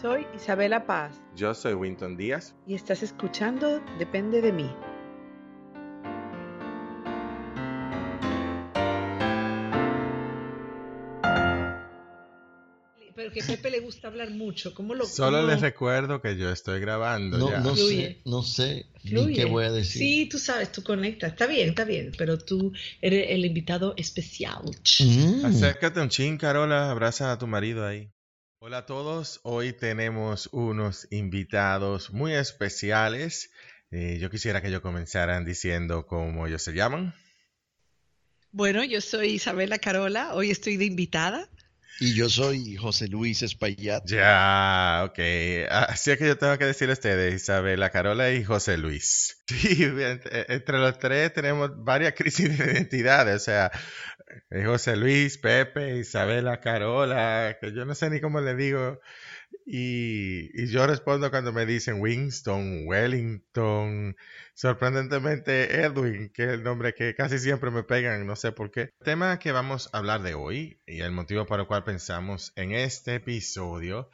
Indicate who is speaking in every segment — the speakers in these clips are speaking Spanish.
Speaker 1: Soy Isabela Paz
Speaker 2: Yo soy Winton Díaz.
Speaker 1: y estás escuchando Depende de mí. Pero que a Pepe le gusta hablar mucho. ¿Cómo lo
Speaker 2: Solo
Speaker 1: cómo-
Speaker 2: les recuerdo que yo estoy grabando
Speaker 3: No,
Speaker 2: ya.
Speaker 3: no sé, no sé ni qué voy a decir.
Speaker 1: Sí, tú sabes, tú conectas. Está bien, está bien. Pero tú eres el invitado especial.
Speaker 3: Mm.
Speaker 2: Acércate un chin, Carola. Abraza a tu marido ahí. Hola a todos. Hoy tenemos unos invitados muy especiales. Eh, yo quisiera que ellos comenzaran diciendo cómo ellos se llaman.
Speaker 1: Bueno, yo soy Isabela Carola. Hoy estoy de invitada.
Speaker 3: Y yo soy José Luis Espaillat.
Speaker 2: Ya, ok. Así es que yo tengo que decir a ustedes, Isabela, Carola y José Luis. Sí, entre, entre los tres tenemos varias crisis de identidad. O sea, eh, José Luis, Pepe, Isabela, Carola, que yo no sé ni cómo le digo. Y, y yo respondo cuando me dicen Winston, Wellington, sorprendentemente Edwin, que es el nombre que casi siempre me pegan, no sé por qué. El tema que vamos a hablar de hoy y el motivo por el cual pensamos en este episodio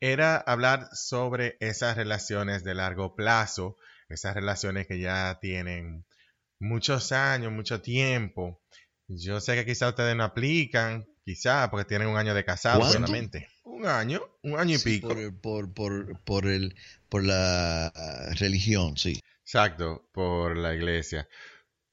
Speaker 2: era hablar sobre esas relaciones de largo plazo, esas relaciones que ya tienen muchos años, mucho tiempo. Yo sé que quizá ustedes no aplican, quizá porque tienen un año de casado solamente. Un año, un año y
Speaker 3: Sí,
Speaker 2: pico.
Speaker 3: por, por, por, por, el, por la religión, sí.
Speaker 2: Exacto, por la iglesia.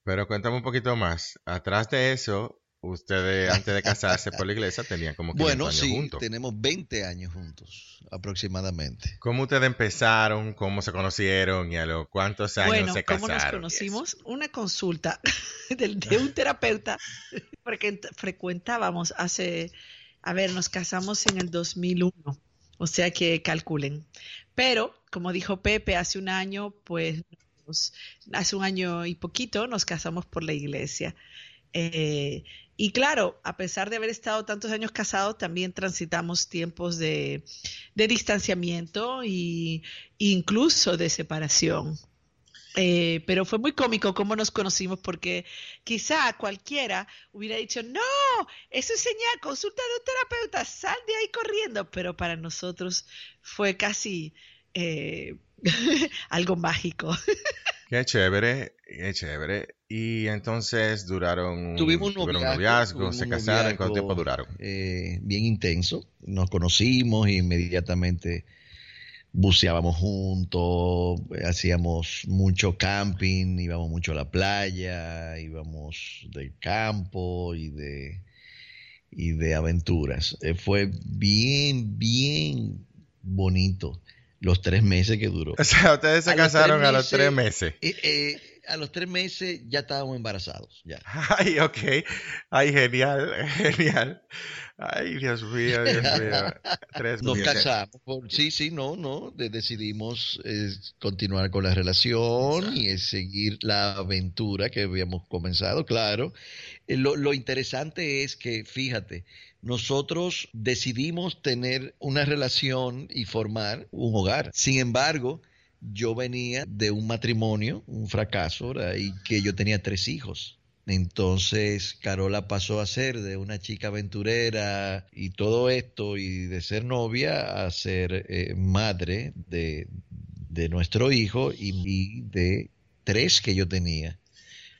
Speaker 2: Pero cuéntame un poquito más. Atrás de eso, ustedes antes de casarse por la iglesia tenían como 500
Speaker 3: Bueno,
Speaker 2: años
Speaker 3: sí,
Speaker 2: juntos.
Speaker 3: tenemos 20 años juntos, aproximadamente.
Speaker 2: ¿Cómo ustedes empezaron? ¿Cómo se conocieron? ¿Y a los cuántos años
Speaker 1: Bueno,
Speaker 2: se
Speaker 1: ¿cómo
Speaker 2: casaron?
Speaker 1: nos
Speaker 2: y eso?
Speaker 1: conocimos? Una consulta de, de un terapeuta porque frecuentábamos hace, a ver, nos casamos en el 2001, o sea que calculen. Pero, como dijo Pepe, hace un año, pues, nos- hace un año y poquito nos casamos por la iglesia. Eh, y claro, a pesar de haber estado tantos años casados, también transitamos tiempos de, de distanciamiento y incluso de separación. Eh, pero fue muy cómico cómo nos conocimos porque quizá cualquiera hubiera dicho, no, eso es señal, consulta de un terapeuta, sal de ahí corriendo, pero para nosotros fue casi eh, algo mágico.
Speaker 2: Qué chévere, qué chévere. Y entonces duraron,
Speaker 3: Tuvimos un
Speaker 2: tuvieron
Speaker 3: noviazgo,
Speaker 2: noviazgo,
Speaker 3: tuvimos
Speaker 2: se casaron, ¿cuánto
Speaker 3: noviazgo,
Speaker 2: tiempo duraron?
Speaker 3: eh, bien intenso. Nos conocimos y inmediatamente buceábamos juntos, hacíamos mucho camping, íbamos mucho a la playa, íbamos de campo y de, y de aventuras. Eh, fue bien, bien bonito los tres meses que duró.
Speaker 2: O sea, ustedes se
Speaker 3: A
Speaker 2: casaron a los tres meses.
Speaker 3: Eh, eh, a los tres meses ya estábamos embarazados, ya.
Speaker 2: Ay, ok. Ay, genial, genial. Ay, Dios mío, Dios mío. Tres
Speaker 3: Nos
Speaker 2: meses.
Speaker 3: casamos. por- sí, sí, no, no. de- decidimos eh, continuar con la relación y eh, seguir la aventura que habíamos comenzado, claro. Eh, lo, lo interesante es que, fíjate, nosotros decidimos tener una relación y formar un hogar. Sin embargo, yo venía de un matrimonio, un fracaso, ¿verdad? y que yo tenía tres hijos. Entonces Carola pasó a ser de una chica aventurera y todo esto y de ser novia a ser eh, madre de, de nuestro hijo y, y de tres que yo tenía,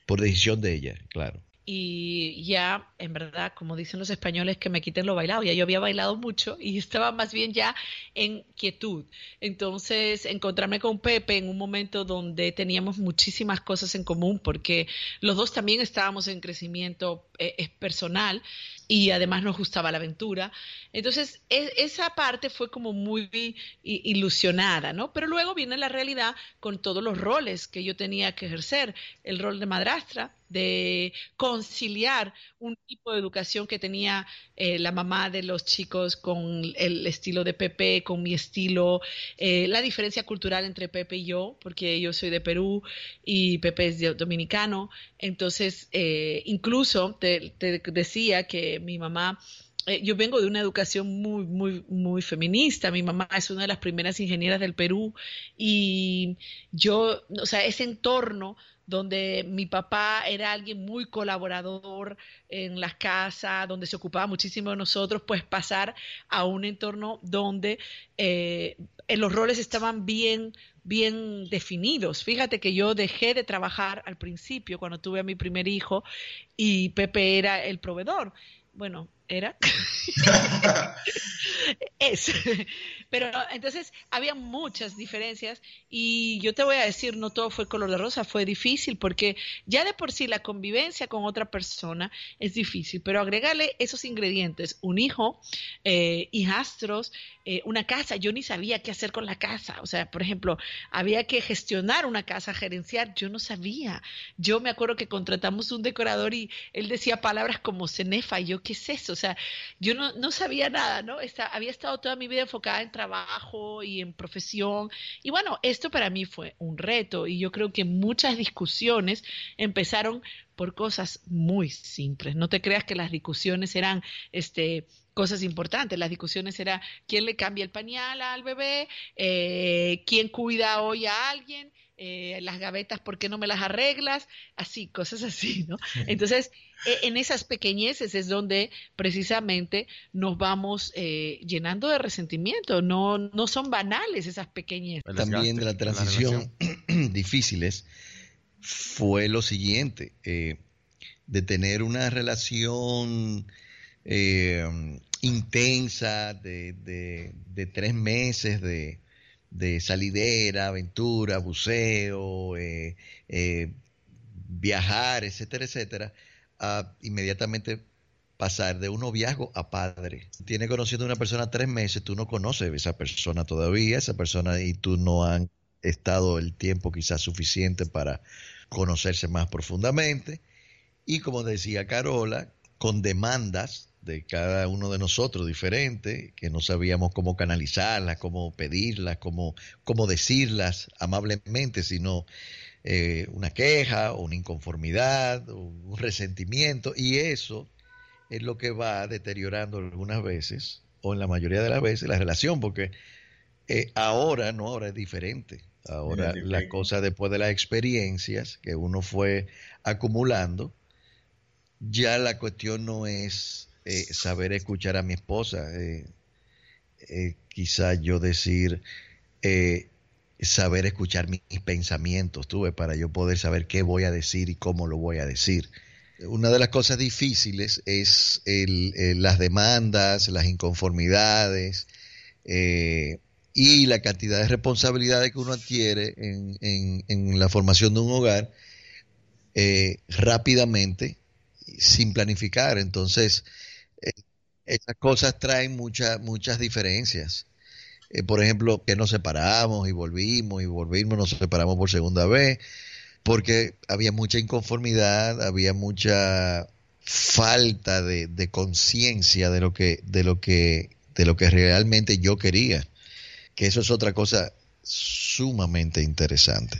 Speaker 3: por decisión de ella, claro.
Speaker 1: Y ya, en verdad, como dicen los españoles, que me quiten lo bailado. Ya yo había bailado mucho y estaba más bien ya en quietud. Entonces, encontrarme con Pepe en un momento donde teníamos muchísimas cosas en común, porque los dos también estábamos en crecimiento eh, personal y además nos gustaba la aventura. Entonces, e- esa parte fue como muy ilusionada, ¿no? Pero luego viene la realidad con todos los roles que yo tenía que ejercer, el rol de madrastra, de conciliar un tipo de educación que tenía eh, la mamá de los chicos con el estilo de Pepe, con mi estilo, eh, la diferencia cultural entre Pepe y yo, porque yo soy de Perú y Pepe es dominicano, entonces eh, incluso te, te decía que mi mamá eh, yo vengo de una educación muy, muy, muy feminista. Mi mamá es una de las primeras ingenieras del Perú y yo, o sea, ese entorno donde mi papá era alguien muy colaborador en las casas, donde se ocupaba muchísimo de nosotros, pues pasar a un entorno donde eh, los roles estaban bien bien definidos. Fíjate que yo dejé de trabajar al principio cuando tuve a mi primer hijo y Pepe era el proveedor. Bueno, era. es. Pero entonces había muchas diferencias y yo te voy a decir, no todo fue color de rosa, fue difícil porque ya de por sí la convivencia con otra persona es difícil, pero agregarle esos ingredientes, un hijo, eh, hijastros, eh, una casa, yo ni sabía qué hacer con la casa, o sea, por ejemplo, había que gestionar una casa, gerenciar, yo no sabía. Yo me acuerdo que contratamos un decorador y él decía palabras como cenefa, y yo, ¿qué es eso? O sea, yo no, no sabía nada, ¿no? había estado toda mi vida enfocada en trabajo y en profesión. Y bueno, esto para mí fue un reto y yo creo que muchas discusiones empezaron por cosas muy simples. No te creas que las discusiones eran este cosas importantes. Las discusiones eran quién le cambia el pañal al bebé, eh, quién cuida hoy a alguien, eh, las gavetas, ¿por qué no me las arreglas? Así, cosas así, ¿no? Entonces, e, en esas pequeñeces es donde precisamente nos vamos eh, llenando de resentimiento, no, no son banales esas pequeñeces.
Speaker 3: También de la transición difíciles fue lo siguiente, eh, de tener una relación intensa de, de tres meses de de salidera, aventura, buceo, eh, eh, viajar, etcétera, etcétera, a inmediatamente pasar de un noviazgo a padre. Tiene conociendo a una persona tres meses, tú no conoces a esa persona todavía, esa persona y tú no han estado el tiempo quizás suficiente para conocerse más profundamente. Y como decía Carola, con demandas de cada uno de nosotros diferente, que no sabíamos cómo canalizarlas, cómo pedirlas, cómo, cómo decirlas amablemente, sino eh, una queja o una inconformidad o un resentimiento. Y eso es lo que va deteriorando algunas veces, o en la mayoría de las veces, la relación, porque eh, ahora, no, ahora es diferente. Ahora la cosa después de las experiencias que uno fue acumulando, ya la cuestión no es eh, saber escuchar a mi esposa, eh, eh, quizá yo decir, saber escuchar mis, pensamientos, tuve, para yo poder saber qué voy a decir y cómo lo voy a decir. Una de las cosas difíciles es las demandas, las inconformidades y la cantidad de responsabilidades que uno adquiere en, en la formación de un hogar rápidamente sin planificar. Entonces, eh, esas cosas traen muchas muchas diferencias. Eh, por ejemplo, que nos separamos y volvimos y volvimos, nos separamos por segunda vez, porque había mucha inconformidad, había mucha falta de, de conciencia de lo que, de lo que, de lo que realmente yo quería. Que eso es otra cosa sumamente interesante.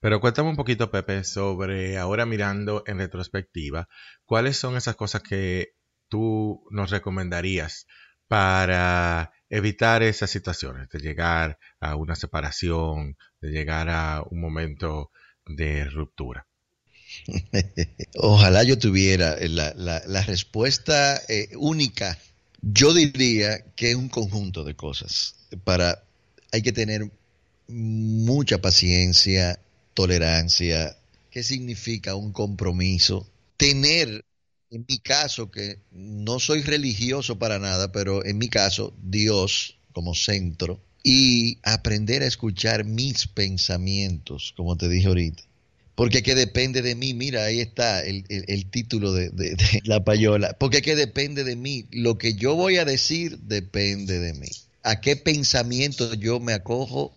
Speaker 2: Pero cuéntame un poquito, Pepe, sobre ahora mirando en retrospectiva, ¿cuáles son esas cosas que tú nos recomendarías para evitar esas situaciones, de llegar a una separación, de llegar a un momento de ruptura?
Speaker 3: Ojalá yo tuviera la, la, respuesta eh, única. Yo diría que es un conjunto de cosas. Para, hay que tener mucha paciencia, tolerancia. ¿Qué significa un compromiso? Tener en mi caso, que no soy religioso para nada, pero en mi caso, Dios como centro, y aprender a escuchar mis pensamientos, como te dije ahorita. Porque que depende de mí, mira, ahí está el, título de, de, la payola, porque que depende de mí, lo que yo voy a decir depende de mí. A qué pensamiento yo me acojo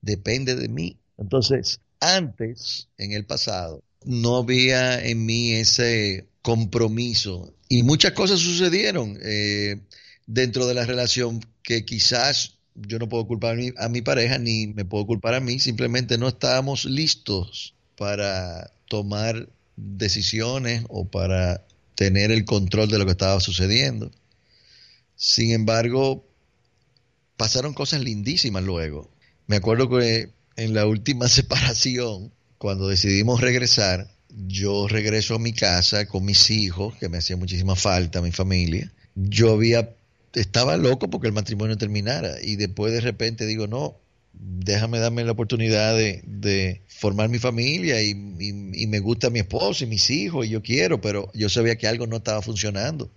Speaker 3: depende de mí. Entonces, antes, en el pasado, no había en mí ese compromiso. Y muchas cosas sucedieron eh, dentro de la relación que quizás yo no puedo culpar a mi, a mi pareja ni me puedo culpar a mí, simplemente no estábamos listos para tomar decisiones o para tener el control de lo que estaba sucediendo. Sin embargo, pasaron cosas lindísimas luego. Me acuerdo que en la última separación cuando decidimos regresar, yo regreso a mi casa con mis hijos, que me hacía muchísima falta, mi familia. Yo había, estaba loco porque el matrimonio terminara y después de repente digo, no, déjame darme la oportunidad de, formar mi familia y, y, me gusta mi esposo y mis hijos y yo quiero, pero yo sabía que algo no estaba funcionando.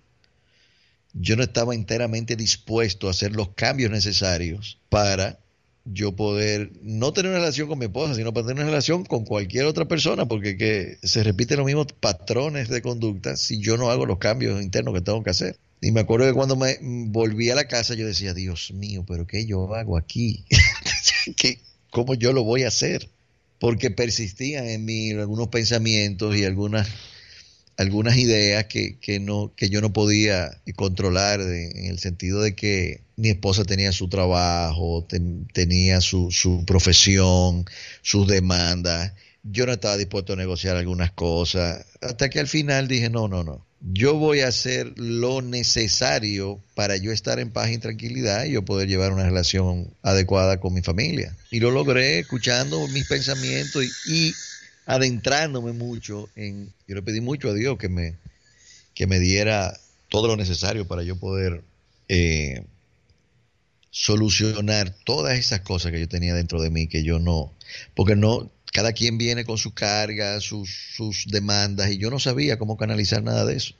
Speaker 3: Yo no estaba enteramente dispuesto a hacer los cambios necesarios para yo poder no tener una relación con mi esposa, sino para tener una relación con cualquier otra persona, porque que se repiten los mismos patrones de conducta si yo no hago los cambios internos que tengo que hacer. Y me acuerdo que cuando me volví a la casa yo decía, Dios mío, pero ¿qué yo hago aquí? ¿Qué, ¿Cómo yo lo voy a hacer? Porque persistían en mí algunos pensamientos y algunas algunas ideas que, que, no, que yo no podía controlar en el sentido de que mi esposa tenía su trabajo, tenía su, su profesión, sus demandas. Yo no estaba dispuesto a negociar algunas cosas. Hasta que al final dije, no, no, no. Yo voy a hacer lo necesario para yo estar en paz y tranquilidad y yo poder llevar una relación adecuada con mi familia. Y lo logré escuchando mis pensamientos y adentrándome mucho en, yo le pedí mucho a Dios que me, que me diera todo lo necesario para yo poder eh, solucionar todas esas cosas que yo tenía dentro de mí, que yo no, porque no, cada quien viene con su carga, sus, sus demandas, y yo no sabía cómo canalizar nada de eso.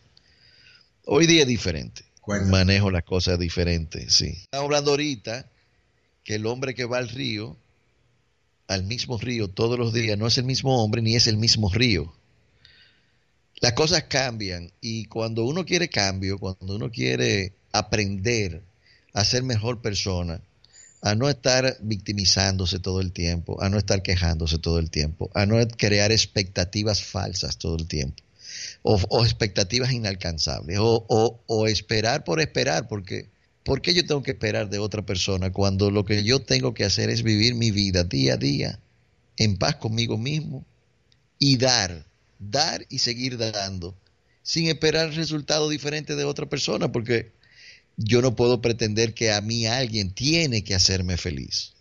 Speaker 3: Hoy día es diferente. Manejo las cosas diferentes, sí. Estamos hablando ahorita que el hombre que va al río al mismo río todos los días no es el mismo hombre ni es el mismo río. Las cosas cambian y cuando uno quiere cambio, cuando uno quiere aprender a ser mejor persona, a no estar victimizándose todo el tiempo, a no estar quejándose todo el tiempo, a no crear expectativas falsas todo el tiempo, o, expectativas inalcanzables, o, o esperar por esperar, porque ¿Por qué yo tengo que esperar de otra persona cuando lo que yo tengo que hacer es vivir mi vida día a día en paz conmigo mismo y dar, dar y seguir dando sin esperar resultado diferente de otra persona? Porque yo no puedo pretender que a mí alguien tiene que hacerme feliz.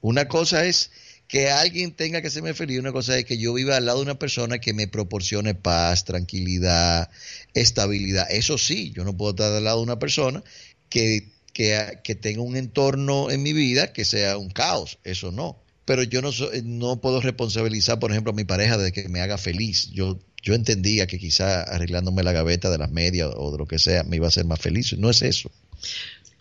Speaker 3: Una cosa es que alguien tenga que hacerme feliz, una cosa es que yo viva al lado de una persona que me proporcione paz, tranquilidad, estabilidad. Eso sí, yo no puedo estar al lado de una persona que, que, tenga un entorno en mi vida que sea un caos, eso no. Pero yo no, no puedo responsabilizar, por ejemplo, a mi pareja de que me haga feliz. Yo, yo entendía que quizá arreglándome la gaveta de las medias o de lo que sea me iba a hacer más feliz. No es eso.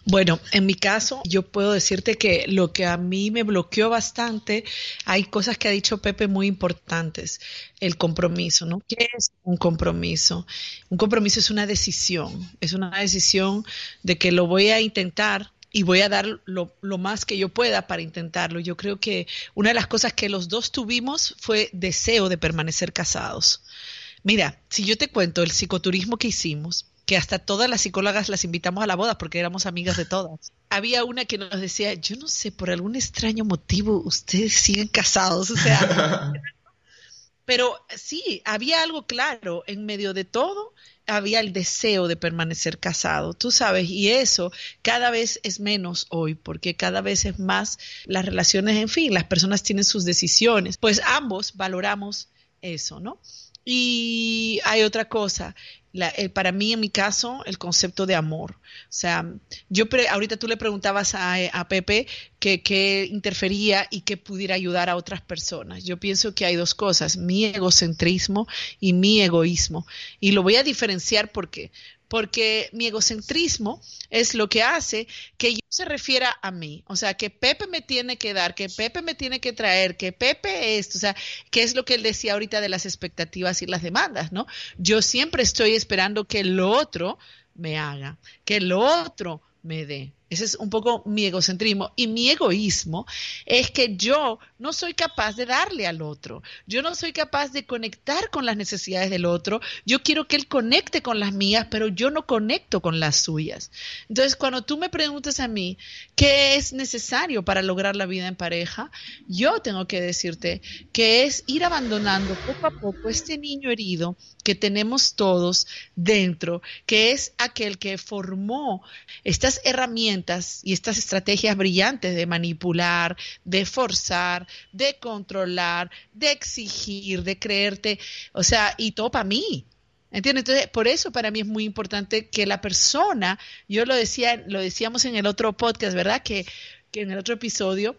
Speaker 1: Bueno, en mi caso, yo puedo decirte que lo que a mí me bloqueó bastante, hay cosas que ha dicho Pepe muy importantes. El compromiso, ¿no? ¿Qué es un compromiso? Un compromiso es una decisión, es una decisión de que lo voy a intentar y voy a dar lo, más que yo pueda para intentarlo. Yo creo que una de las cosas que los dos tuvimos fue deseo de permanecer casados. Mira, si yo te cuento el psicoturismo que hicimos, que hasta todas las psicólogas las invitamos a la boda porque éramos amigas de todas. Había una que nos decía, yo no sé, por algún extraño motivo ustedes siguen casados, o sea, pero sí, había algo claro, en medio de todo había el deseo de permanecer casado, tú sabes, y eso cada vez es menos hoy, porque cada vez es más las relaciones, en fin, las personas tienen sus decisiones, pues ambos valoramos eso, ¿no? Y hay otra cosa, eh, para mí, en mi caso, el concepto de amor. O sea, yo ahorita tú le preguntabas a, a Pepe qué interfería y qué pudiera ayudar a otras personas. Yo pienso que hay dos cosas, mi egocentrismo y mi egoísmo. Y lo voy a diferenciar porque porque mi egocentrismo es lo que hace que yo se refiera a mí, o sea, que Pepe me tiene que dar, que Pepe me tiene que traer, que Pepe esto, o sea, que es lo que él decía ahorita de las expectativas y las demandas, ¿no? Yo siempre estoy esperando que el otro me haga, que el otro me dé. Ese es un poco mi egocentrismo. Y mi egoísmo es que yo no soy capaz de darle al otro. Yo no soy capaz de conectar con las necesidades del otro. Yo quiero que él conecte con las mías, pero yo no conecto con las suyas. Entonces, cuando tú me preguntas a mí qué es necesario para lograr la vida en pareja, yo tengo que decirte que es ir abandonando poco a poco este niño herido que tenemos todos dentro, que es aquel que formó estas herramientas y estas estrategias brillantes de manipular, de forzar, de controlar, de exigir, de creerte, o sea, y todo para mí. ¿Entiendes? Entonces, por eso para mí es muy importante que la persona, yo lo decía, lo decíamos en el otro podcast, ¿verdad? Que, que en el otro episodio,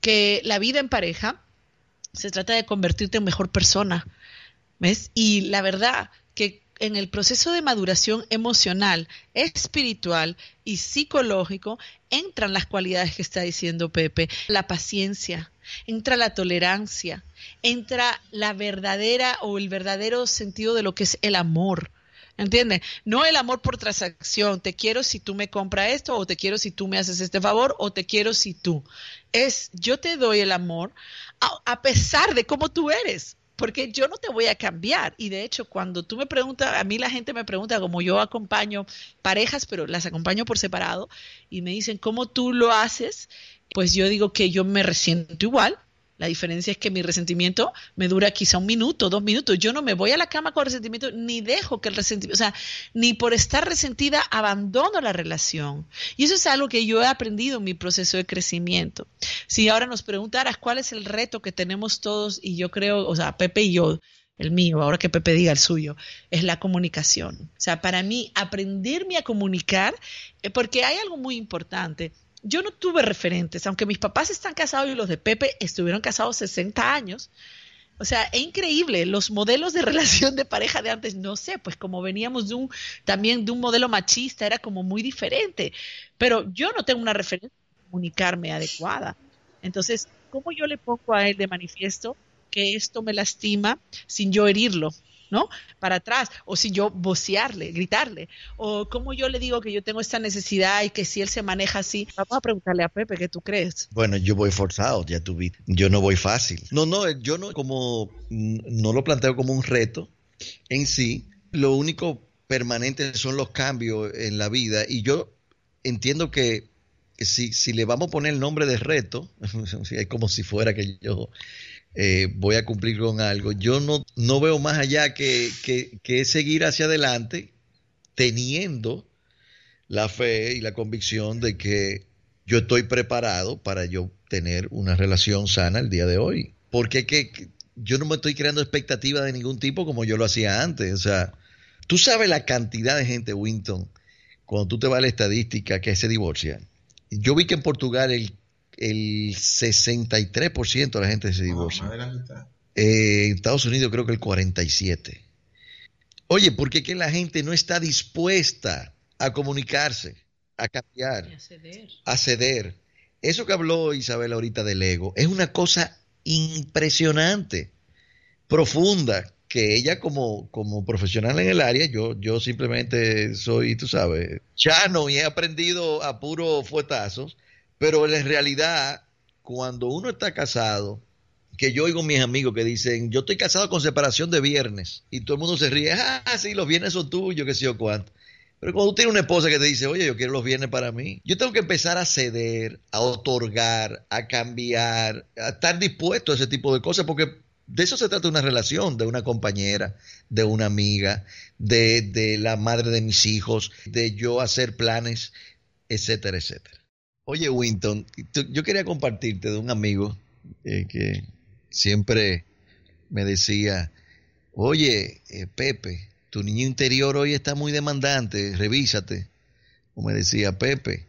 Speaker 1: que la vida en pareja se trata de convertirte en mejor persona. ¿Ves? Y la verdad que en el proceso de maduración emocional, espiritual y psicológico entran las cualidades que está diciendo Pepe, la paciencia, entra la tolerancia, entra la verdadera o el verdadero sentido de lo que es el amor. ¿Entiendes? No el amor por transacción, te quiero si tú me compras esto, o te quiero si tú me haces este favor, o te quiero si tú. Es yo te doy el amor a, a pesar de cómo tú eres porque yo no te voy a cambiar. Y de hecho, cuando tú me preguntas, a mí la gente me pregunta, como yo acompaño parejas, pero las acompaño por separado, y me dicen, ¿cómo tú lo haces? Pues yo digo que yo me resiento igual, la diferencia es que mi resentimiento me dura quizá un minuto, dos minutos. Yo no me voy a la cama con resentimiento, ni dejo que el resentimiento, o sea, ni por estar resentida abandono la relación. Y eso es algo que yo he aprendido en mi proceso de crecimiento. Si ahora nos preguntaras cuál es el reto que tenemos todos, y yo creo, o sea, Pepe y yo, el mío, ahora que Pepe diga el suyo, es la comunicación. O sea, para mí, aprenderme a comunicar, eh, porque hay algo muy importante yo no tuve referentes, aunque mis papás están casados y los de Pepe estuvieron casados 60 años. O sea, es increíble, los modelos de relación de pareja de antes, no sé, pues como veníamos de un, también de un modelo machista, era como muy diferente, pero yo no tengo una referencia para comunicarme adecuada. Entonces, ¿cómo yo le pongo a él de manifiesto que esto me lastima sin yo herirlo? ¿No? Para atrás, o si yo vocearle, gritarle, o como yo le digo que yo tengo esta necesidad y que si él se maneja así, vamos a preguntarle a Pepe, ¿qué tú crees?
Speaker 3: Bueno, yo voy forzado, ya tú vi, yo no voy fácil. No, no, yo no como, no lo planteo como un reto en sí, lo único permanente son los cambios en la vida y yo entiendo que si, si le vamos a poner el nombre de reto, es como si fuera que yo eh, voy a cumplir con algo. Yo no, no veo más allá que, que, seguir hacia adelante teniendo la fe y la convicción de que yo estoy preparado para yo tener una relación sana el día de hoy. Porque que, yo no me estoy creando expectativas de ningún tipo como yo lo hacía antes. O sea, tú sabes la cantidad de gente, Winton, cuando tú te vas a la estadística que se divorcia. Yo vi que en Portugal el el 63% de la gente se divorcia. Eh, en Estados Unidos creo que el 47%. Oye, porque que la gente no está dispuesta a comunicarse, a cambiar, a ceder. Eso que habló Isabel ahorita del ego es una cosa impresionante, profunda, que ella como, como profesional en el área, yo, yo simplemente soy, tú sabes, chano y he aprendido a puro fuetazos pero en realidad, cuando uno está casado, que yo oigo a mis amigos que dicen, yo estoy casado con separación de viernes, y todo el mundo se ríe, ah, sí, los viernes son tuyos, que sé yo cuánto. Pero cuando tú tienes una esposa que te dice, oye, yo quiero los viernes para mí, yo tengo que empezar a ceder, a otorgar, a cambiar, a estar dispuesto a ese tipo de cosas, porque de eso se trata una relación, de una compañera, de una amiga, de, de la madre de mis hijos, de yo hacer planes, etcétera, etcétera. Oye, Winton, yo quería compartirte de un amigo eh, que siempre me decía, oye, eh, Pepe, tu niño interior hoy está muy demandante, revísate. O me decía, Pepe,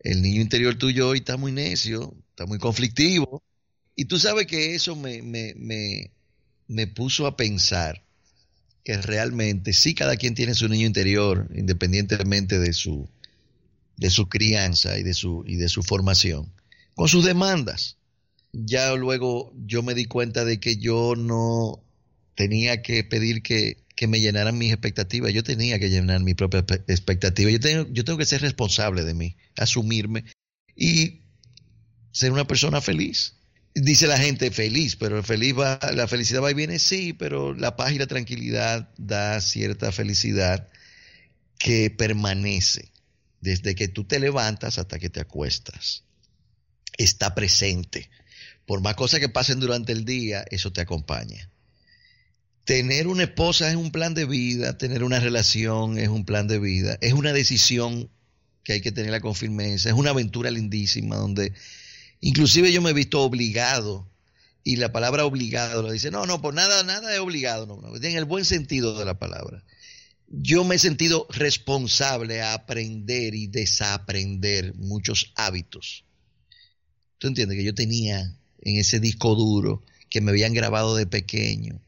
Speaker 3: el niño interior tuyo hoy está muy necio, está muy conflictivo. Y tú sabes que eso me, me, me, me puso a pensar que realmente sí cada quien tiene su niño interior, independientemente de su de su crianza y de su, y de su formación, con sus demandas. Ya luego yo me di cuenta de que yo no tenía que pedir que, que me llenaran mis expectativas, yo tenía que llenar mi propia expectativa. Yo tengo, yo tengo que ser responsable de mí, asumirme y ser una persona feliz. Dice la gente feliz, pero feliz la felicidad va y viene, sí, pero la paz y la tranquilidad da cierta felicidad que permanece desde que tú te levantas hasta que te acuestas. Está presente. Por más cosas que pasen durante el día, eso te acompaña. Tener una esposa es un plan de vida, tener una relación es un plan de vida, es una decisión que hay que tenerla con firmeza. Es una aventura lindísima donde inclusive yo me he visto obligado y la palabra obligado lo dice, no, no, por nada, nada es obligado, no, en el buen sentido de la palabra. Yo me he sentido responsable a aprender y desaprender muchos hábitos. ¿Tú entiendes? Que yo tenía en ese disco duro que me habían grabado de pequeño,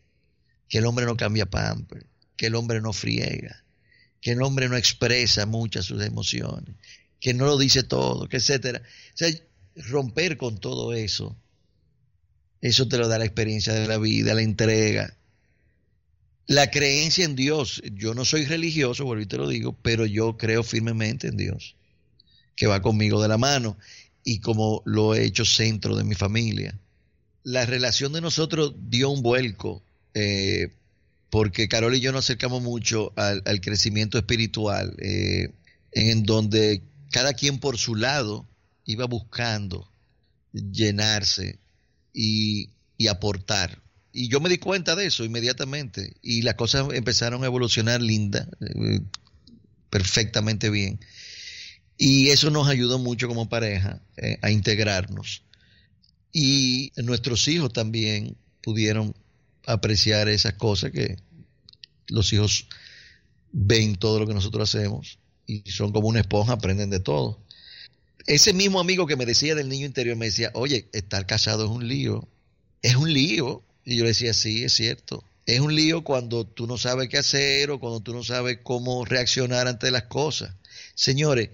Speaker 3: que el hombre no cambia pamper, que el hombre no friega, que el hombre no expresa muchas sus emociones, que no lo dice todo, que etcétera. O sea, romper con todo eso eso te lo da la experiencia de la vida, la entrega. La creencia en Dios. Yo no soy religioso, vuelvo y te lo digo, pero yo creo firmemente en Dios, que va conmigo de la mano y como lo he hecho centro de mi familia. La relación de nosotros dio un vuelco, eh, porque Carol y yo nos acercamos mucho al, crecimiento espiritual, eh, en donde cada quien por su lado iba buscando llenarse y, aportar. Y yo me di cuenta de eso inmediatamente y las cosas empezaron a evolucionar linda, eh, perfectamente bien. Y eso nos ayudó mucho como pareja eh, a integrarnos. Y nuestros hijos también pudieron apreciar esas cosas que los hijos ven todo lo que nosotros hacemos y son como una esponja, aprenden de todo ese mismo amigo que me decía del niño interior me decía, oye, estar casado es un lío. Es un lío. Y yo le decía, sí, es cierto. Es un lío cuando tú no sabes qué hacer o cuando tú no sabes cómo reaccionar ante las cosas. Señores,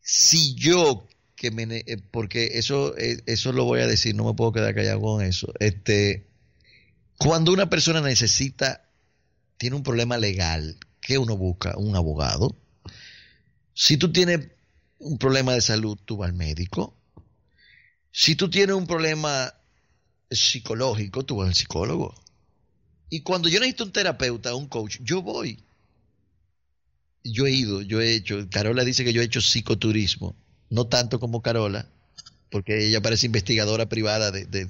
Speaker 3: si yo que me eh, porque eso eh, eso lo voy a decir, no me puedo quedar callado con eso. Este cuando una persona necesita tiene un problema legal, ¿qué uno busca? Un abogado. Si tú tienes un problema de salud, tú vas al médico. Si tú tienes un problema psicológico, tú vas al psicólogo. Y cuando yo necesito un terapeuta, un coach, yo voy. Yo he ido, yo he hecho, Carola dice que yo he hecho psicoturismo, no tanto como Carola, porque ella parece investigadora privada de...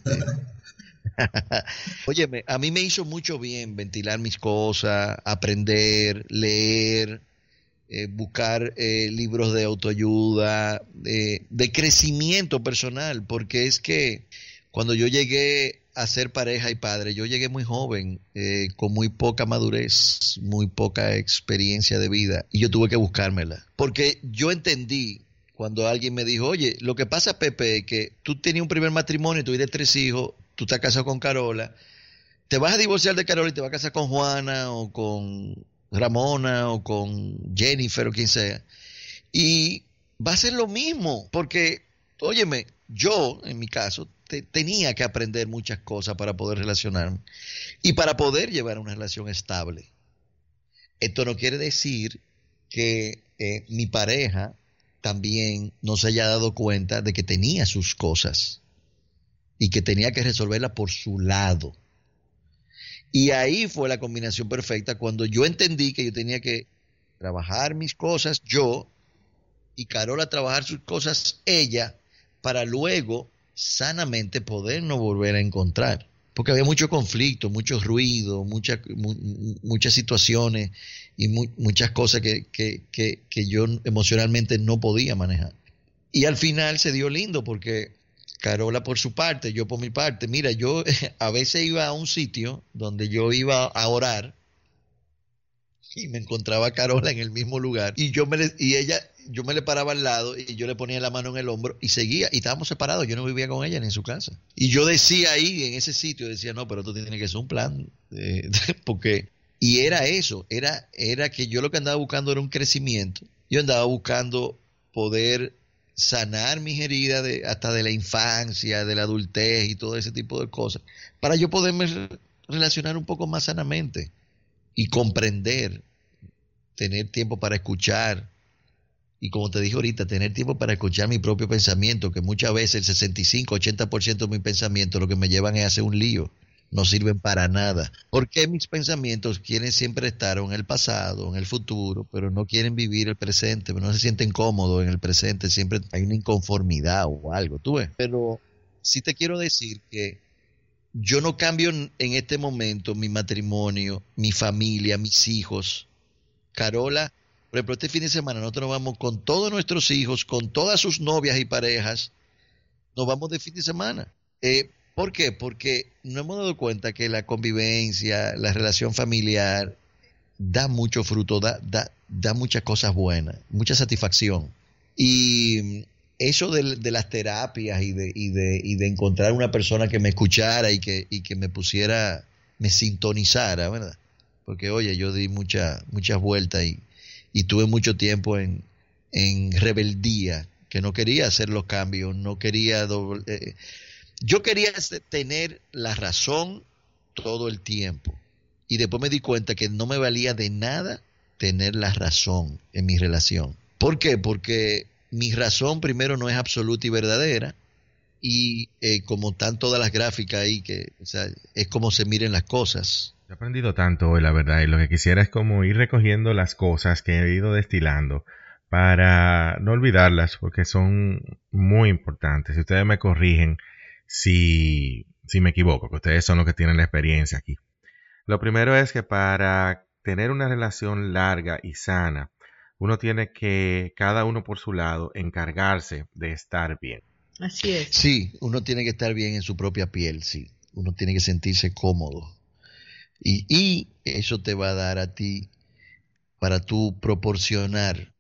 Speaker 3: Óyeme, a mí me hizo mucho bien ventilar mis cosas, aprender, leer, eh, buscar eh, libros de autoayuda, de crecimiento personal, porque es que cuando yo llegué a ser pareja y padre, yo llegué muy joven, eh, con muy poca madurez, muy poca experiencia de vida, y yo tuve que buscármela, porque yo entendí cuando alguien me dijo, oye, lo que pasa, Pepe, es que tú tenías un primer matrimonio, tuviste tres hijos, tú estás casado con Carola, te vas a divorciar de Carola y te vas a casar con Juana o con Ramona o con Jennifer o quien sea. Y va a ser lo mismo, porque, óyeme, yo, en mi caso, tenía que aprender muchas cosas para poder relacionarme y para poder llevar una relación estable. Esto no quiere decir que eh, mi pareja también no se haya dado cuenta de que tenía sus cosas y que tenía que resolverlas por su lado. Y ahí fue la combinación perfecta cuando yo entendí que yo tenía que trabajar mis cosas yo y Carola trabajar sus cosas ella para luego sanamente podernos volver a encontrar. Porque había mucho conflicto, mucho ruido, muchas muchas situaciones y muchas cosas que, que, que, yo emocionalmente no podía manejar. Y al final se dio lindo porque Carola por su parte, yo por mi parte. Mira, yo a veces iba a un sitio donde yo iba a orar y me encontraba a Carola en el mismo lugar y yo me y ella yo me le paraba al lado y yo le ponía la mano en el hombro y seguía y estábamos separados, yo no vivía con ella ni en su casa. Y yo decía ahí en ese sitio decía, "No, pero esto tiene que ser un plan porque y era eso, era era que yo lo que andaba buscando era un crecimiento. Yo andaba buscando poder sanar mis heridas de, hasta de la infancia, de la adultez y todo ese tipo de cosas, para yo poderme relacionar un poco más sanamente y comprender, tener tiempo para escuchar y como te dije ahorita, tener tiempo para escuchar mi propio pensamiento, que muchas veces el 65, 80% de mi pensamiento lo que me llevan es hacer un lío no sirven para nada. Porque mis pensamientos quieren siempre estar en el pasado, en el futuro, pero no quieren vivir el presente, no se sienten cómodos en el presente, siempre hay una inconformidad o algo, tú ves. Pero sí te quiero decir que yo no cambio en este momento mi matrimonio, mi familia, mis hijos. Carola Por ejemplo, este fin de semana nosotros nos vamos con todos nuestros hijos, con todas sus novias y parejas, nos vamos de fin de semana. Eh, ¿Por qué? Porque nos hemos dado cuenta que la convivencia, la relación familiar, da mucho fruto, da, da, da muchas cosas buenas, mucha satisfacción. Y eso de, las terapias y de, y, de, y de, encontrar una persona que me escuchara y que, y que me pusiera, me sintonizara, ¿verdad? Porque, oye, yo di muchas muchas vueltas y, y, tuve mucho tiempo en, en, rebeldía, que no quería hacer los cambios, no quería... Eh, yo quería tener la razón todo el tiempo. Y después me di cuenta que no me valía de nada tener la razón en mi relación. ¿Por qué? Porque mi razón primero no es absoluta y verdadera y eh, como están todas las gráficas ahí, que es como se miren las cosas.
Speaker 2: He aprendido tanto hoy, la verdad, y lo que quisiera es como ir recogiendo las cosas que he ido destilando para no olvidarlas, porque son muy importantes. Si ustedes me corrigen si, si me equivoco, que ustedes son los que tienen la experiencia aquí. Lo primero es que para tener una relación larga y sana, uno tiene que, cada uno por su lado, encargarse de estar bien.
Speaker 1: Así es.
Speaker 3: Sí, uno tiene que estar bien en su propia piel, sí. Uno tiene que sentirse cómodo. Y, eso te va a dar a ti para tú proporcionar.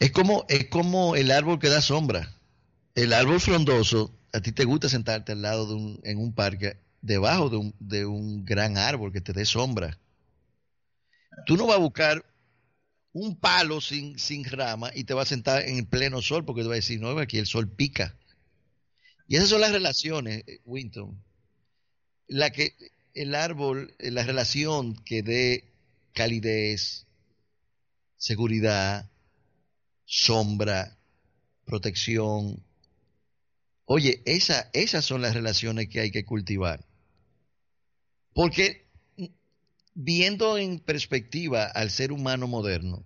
Speaker 3: Es como, es como el árbol que da sombra. El árbol frondoso, a ti te gusta sentarte al lado de un, en un parque, debajo de un, de un gran árbol que te dé sombra. Tú no vas a buscar un palo sin, sin rama y te va a sentar en el pleno sol porque te va a decir, no, aquí el sol pica. Y esas son las relaciones, eh, Winton. La que el árbol, eh, la relación que dé calidez, seguridad, sombra, protección. Oye, esa, esas son las relaciones que hay que cultivar. Porque viendo en perspectiva al ser humano moderno,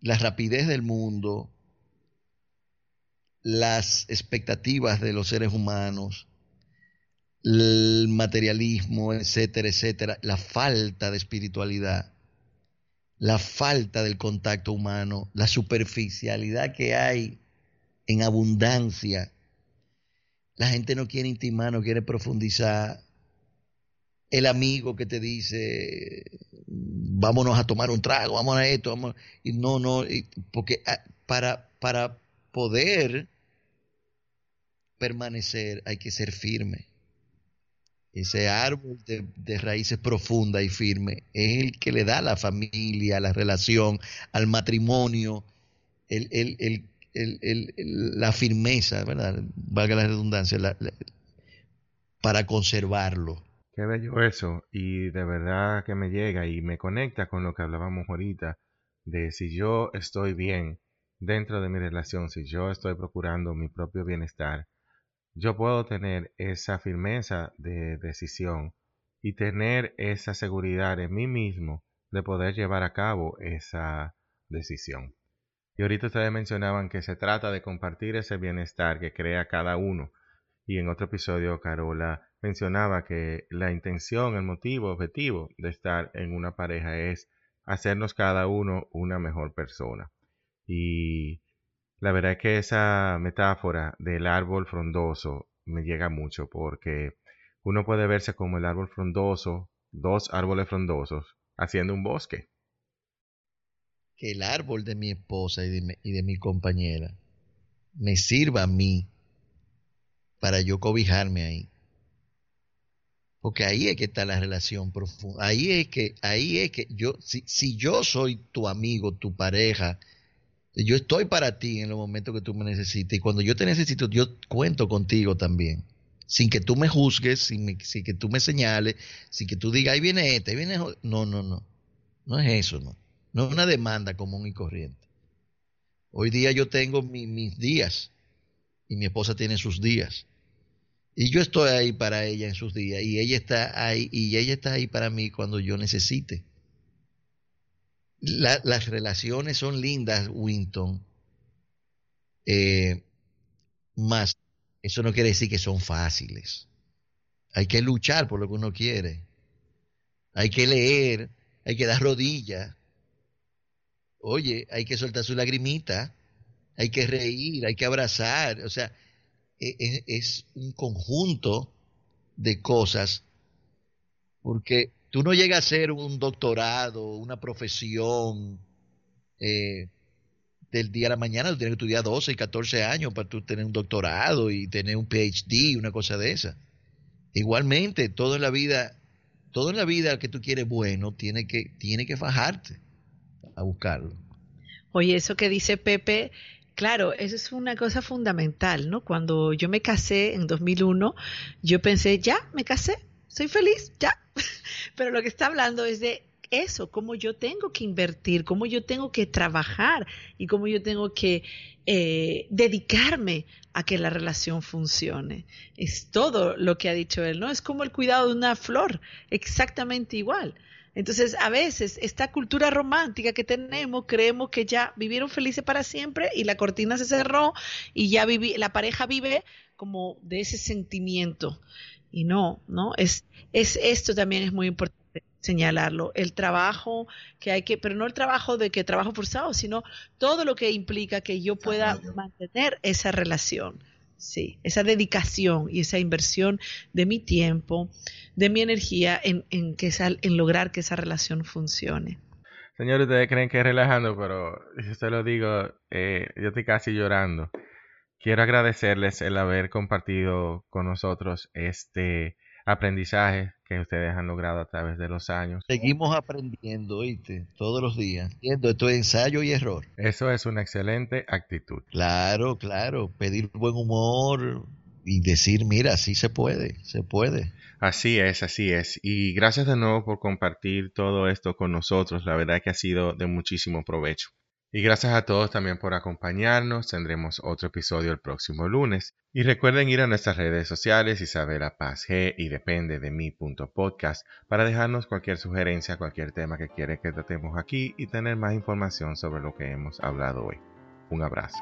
Speaker 3: la rapidez del mundo, las expectativas de los seres humanos, el materialismo, etcétera, etcétera, la falta de espiritualidad, la falta del contacto humano, la superficialidad que hay en abundancia. La gente no quiere intimar, no quiere profundizar, el amigo que te dice, vámonos a tomar un trago, vámonos a esto, vamos, y no, no, porque ah, para, para poder permanecer hay que ser firme. Ese árbol de, raíces profundas y firmes es el que le da a la familia, la relación, al matrimonio, la firmeza, ¿verdad? Valga la redundancia, para conservarlo.
Speaker 2: Qué bello eso, y de verdad que me llega y me conecta con lo que hablábamos ahorita, de si yo estoy bien dentro de mi relación, si yo estoy procurando mi propio bienestar, yo puedo tener esa firmeza de decisión y tener esa seguridad en mí mismo de poder llevar a cabo esa decisión. Y ahorita ustedes mencionaban que se trata de compartir ese bienestar que crea cada uno. Y en otro episodio, Carola mencionaba que la intención, el motivo, objetivo de estar en una pareja es hacernos cada uno una mejor persona. Y la verdad es que esa metáfora del árbol frondoso me llega mucho porque uno puede verse como el árbol frondoso, dos árboles frondosos, haciendo un bosque.
Speaker 3: Que el árbol de mi esposa y de mi, compañera me sirva a mí para yo cobijarme ahí. Porque ahí es que está la relación profunda. Ahí es que, ahí es que yo, si yo soy tu amigo, tu pareja, yo estoy para ti en los momentos que tú me necesites. Y cuando yo te necesito, yo cuento contigo también. Sin que tú me juzgues, sin, que tú me señales, sin que tú digas, ahí viene este, ahí viene. No, no, no. No es eso, no. No es una demanda común y corriente. Hoy día yo tengo mis días y mi esposa tiene sus días. Y yo estoy ahí para ella en sus días y ella está ahí y ella está ahí para mí cuando yo necesite. Las relaciones son lindas, Winton. Eh, más, eso no quiere decir que son fáciles. Hay que luchar por lo que uno quiere. Hay que leer, hay que dar rodillas. oye, hay que soltar su lagrimita, hay que reír, hay que abrazar, o sea, e, e, es, un conjunto de cosas, porque tú no llegas a ser un doctorado, una profesión eh, del día a la mañana, tú tienes que estudiar 12 y 14 años para tú tener un doctorado y tener un PhD, una cosa de esa. Igualmente, todo en la vida, todo en la vida que tú quieres bueno, tiene que, tiene que fajarte a buscarlo.
Speaker 1: Oye, eso que dice Pepe, claro, eso es una cosa fundamental, ¿no? Cuando yo me casé en 2001, yo pensé, ya, me casé, soy feliz, ya. Pero lo que está hablando es de eso, cómo yo tengo que invertir, cómo yo tengo que trabajar y cómo yo tengo que eh, dedicarme a que la relación funcione. Es todo lo que ha dicho él, ¿no? Es como el cuidado de una flor, exactamente igual. Entonces, a veces, esta cultura romántica que tenemos, creemos que ya vivieron felices para siempre y la cortina se cerró y ya viví, la pareja vive como de ese sentimiento. Y no, ¿no? Es, es esto también es muy importante señalarlo, el trabajo que hay que, pero no el trabajo de que trabajo forzado, sino todo lo que implica que yo pueda mantener esa relación, sí, esa dedicación y esa inversión de mi tiempo, de mi energía en, en, que en lograr que esa relación funcione.
Speaker 2: Señores, ustedes creen que es relajando, pero yo se lo digo, eh, yo estoy casi llorando. Quiero agradecerles el haber compartido con nosotros este aprendizaje que ustedes han logrado a través de los años.
Speaker 3: Seguimos aprendiendo, ¿oíste? Todos los días. Esto es ensayo y error.
Speaker 2: Eso es una excelente actitud.
Speaker 3: Claro, claro. Pedir buen humor y decir, mira, sí se puede, se puede.
Speaker 2: Así es, así es. Y gracias de nuevo por compartir todo esto con nosotros. La verdad que ha sido de muchísimo provecho. Y gracias a todos también por acompañarnos. Tendremos otro episodio el próximo lunes. Y recuerden ir a nuestras redes sociales Isabela Paz G y depende de mi para dejarnos cualquier sugerencia, cualquier tema que quiere que tratemos aquí y tener más información sobre lo que hemos hablado hoy. Un abrazo.